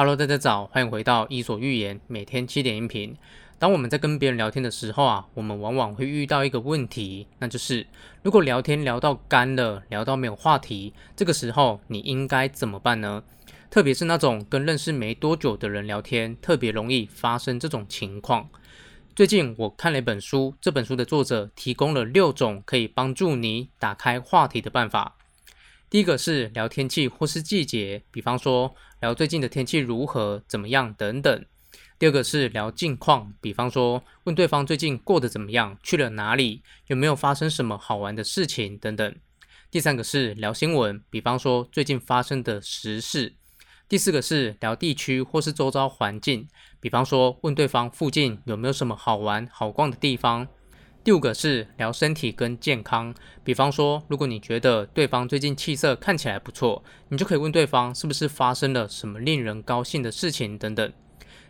Hello，大家早，欢迎回到伊索寓言每天七点音频。当我们在跟别人聊天的时候啊，我们往往会遇到一个问题，那就是如果聊天聊到干了，聊到没有话题，这个时候你应该怎么办呢？特别是那种跟认识没多久的人聊天，特别容易发生这种情况。最近我看了一本书，这本书的作者提供了六种可以帮助你打开话题的办法。第一个是聊天气或是季节，比方说聊最近的天气如何、怎么样等等。第二个是聊近况，比方说问对方最近过得怎么样、去了哪里、有没有发生什么好玩的事情等等。第三个是聊新闻，比方说最近发生的时事。第四个是聊地区或是周遭环境，比方说问对方附近有没有什么好玩好逛的地方。第五个是聊身体跟健康，比方说，如果你觉得对方最近气色看起来不错，你就可以问对方是不是发生了什么令人高兴的事情等等。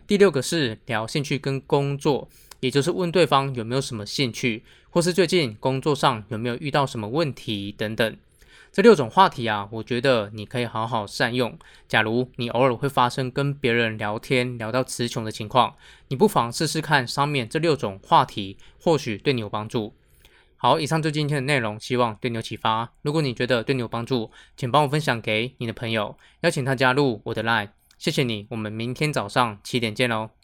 第六个是聊兴趣跟工作，也就是问对方有没有什么兴趣，或是最近工作上有没有遇到什么问题等等。这六种话题啊，我觉得你可以好好善用。假如你偶尔会发生跟别人聊天聊到词穷的情况，你不妨试试看上面这六种话题，或许对你有帮助。好，以上就今天的内容，希望对你有启发。如果你觉得对你有帮助，请帮我分享给你的朋友，邀请他加入我的 Line。谢谢你，我们明天早上七点见喽。